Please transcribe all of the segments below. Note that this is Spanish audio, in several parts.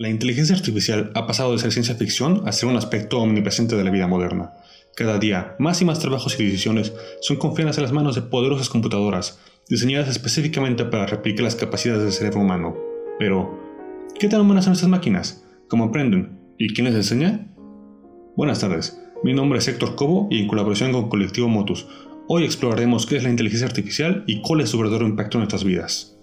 La inteligencia artificial ha pasado de ser ciencia ficción a ser un aspecto omnipresente de la vida moderna. Cada día, más y más trabajos y decisiones son confiadas en las manos de poderosas computadoras, diseñadas específicamente para replicar las capacidades del cerebro humano. Pero, ¿qué tan humanas son estas máquinas? ¿Cómo aprenden? ¿Y quién les enseña? Buenas tardes, mi nombre es Héctor Cobo y en colaboración con Colectivo Motus, hoy exploraremos qué es la inteligencia artificial y cuál es su verdadero impacto en nuestras vidas.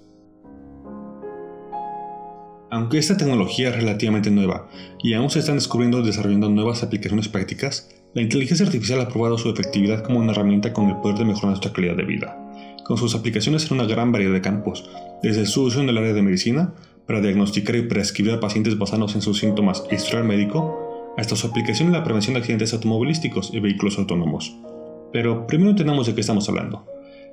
Aunque esta tecnología es relativamente nueva y aún se están descubriendo y desarrollando nuevas aplicaciones prácticas, la inteligencia artificial ha probado su efectividad como una herramienta con el poder de mejorar nuestra calidad de vida, con sus aplicaciones en una gran variedad de campos, desde su uso en el área de medicina, para diagnosticar y prescribir a pacientes basados en sus síntomas y historial médico, hasta su aplicación en la prevención de accidentes automovilísticos y vehículos autónomos. Pero primero entendamos de qué estamos hablando.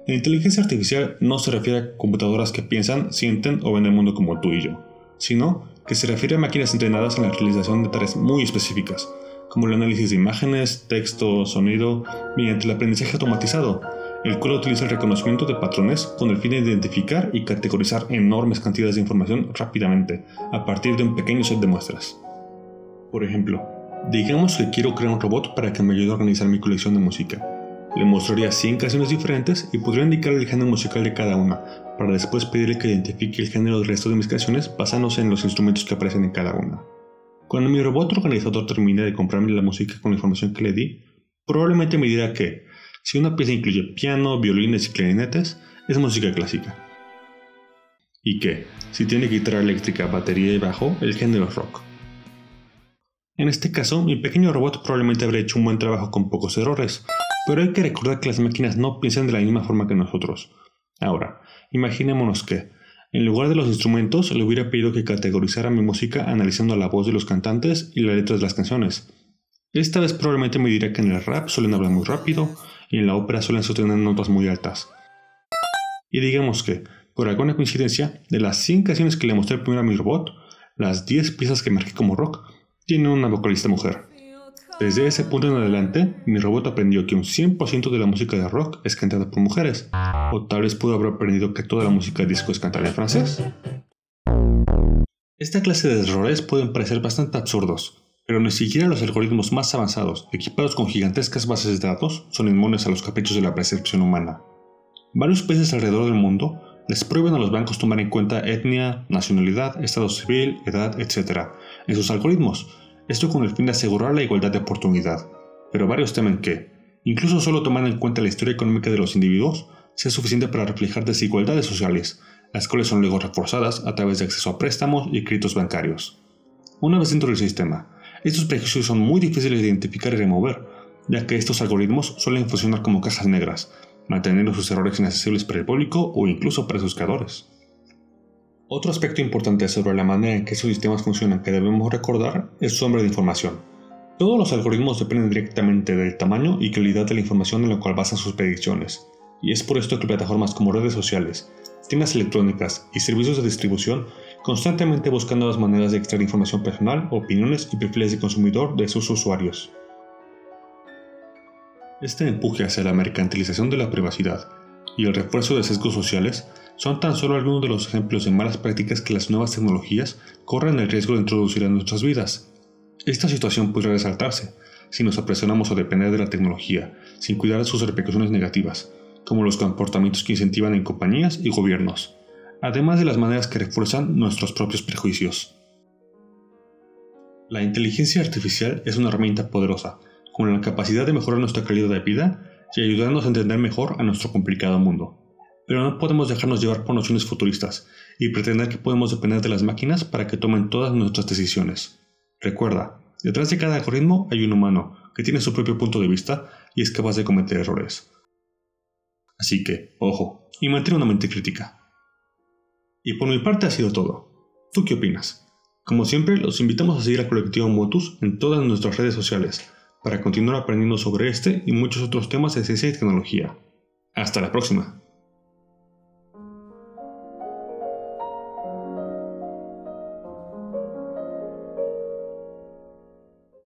La inteligencia artificial no se refiere a computadoras que piensan, sienten o ven el mundo como tú y yo sino que se refiere a máquinas entrenadas en la realización de tareas muy específicas, como el análisis de imágenes, texto, sonido, mediante el aprendizaje automatizado, el cual utiliza el reconocimiento de patrones con el fin de identificar y categorizar enormes cantidades de información rápidamente, a partir de un pequeño set de muestras. Por ejemplo, digamos que quiero crear un robot para que me ayude a organizar mi colección de música. Le mostraría 100 canciones diferentes y podría indicar el género musical de cada una, para después pedirle que identifique el género del resto de mis canciones basándose en los instrumentos que aparecen en cada una. Cuando mi robot organizador termine de comprarme la música con la información que le di, probablemente me dirá que, si una pieza incluye piano, violines y clarinetes, es música clásica. Y que, si tiene guitarra eléctrica, batería y bajo, el género es rock. En este caso, mi pequeño robot probablemente habrá hecho un buen trabajo con pocos errores, pero hay que recordar que las máquinas no piensan de la misma forma que nosotros. Ahora, imaginémonos que, en lugar de los instrumentos, le hubiera pedido que categorizara mi música analizando la voz de los cantantes y las letras de las canciones. Esta vez probablemente me dirá que en el rap suelen hablar muy rápido y en la ópera suelen sostener notas muy altas. Y digamos que, por alguna coincidencia, de las 100 canciones que le mostré primero a mi robot, las 10 piezas que marqué como rock tienen una vocalista mujer. Desde ese punto en adelante, mi robot aprendió que un 100% de la música de rock es cantada por mujeres, o tal vez pudo haber aprendido que toda la música disco es cantada en francés. Esta clase de errores pueden parecer bastante absurdos, pero ni siquiera los algoritmos más avanzados, equipados con gigantescas bases de datos, son inmunes a los caprichos de la percepción humana. Varios países alrededor del mundo les prohíben a los bancos tomar en cuenta etnia, nacionalidad, estado civil, edad, etc. en sus algoritmos, esto con el fin de asegurar la igualdad de oportunidad, pero varios temen que, incluso solo tomando en cuenta la historia económica de los individuos, sea suficiente para reflejar desigualdades sociales, las cuales son luego reforzadas a través de acceso a préstamos y créditos bancarios. Una vez dentro del sistema, estos prejuicios son muy difíciles de identificar y remover, ya que estos algoritmos suelen funcionar como cajas negras, manteniendo sus errores inaccesibles para el público o incluso para sus creadores. Otro aspecto importante sobre la manera en que estos sistemas funcionan que debemos recordar es su hambre de información. Todos los algoritmos dependen directamente del tamaño y calidad de la información en la cual basan sus predicciones, y es por esto que plataformas como redes sociales, tiendas electrónicas y servicios de distribución constantemente buscan nuevas maneras de extraer información personal, opiniones y perfiles de consumidor de sus usuarios. Este empuje hacia la mercantilización de la privacidad y el refuerzo de sesgos sociales son tan solo algunos de los ejemplos de malas prácticas que las nuevas tecnologías corren el riesgo de introducir en nuestras vidas. Esta situación podría resaltarse si nos apresionamos a depender de la tecnología, sin cuidar de sus repercusiones negativas, como los comportamientos que incentivan en compañías y gobiernos, además de las maneras que refuerzan nuestros propios prejuicios. La inteligencia artificial es una herramienta poderosa, con la capacidad de mejorar nuestra calidad de vida y ayudarnos a entender mejor a nuestro complicado mundo. Pero no podemos dejarnos llevar por nociones futuristas y pretender que podemos depender de las máquinas para que tomen todas nuestras decisiones. Recuerda, detrás de cada algoritmo hay un humano que tiene su propio punto de vista y es capaz de cometer errores. Así que, ojo, y mantén una mente crítica. Y por mi parte ha sido todo. ¿Tú qué opinas? Como siempre, los invitamos a seguir a Colectivo Motus en todas nuestras redes sociales para continuar aprendiendo sobre este y muchos otros temas de ciencia y tecnología. Hasta la próxima.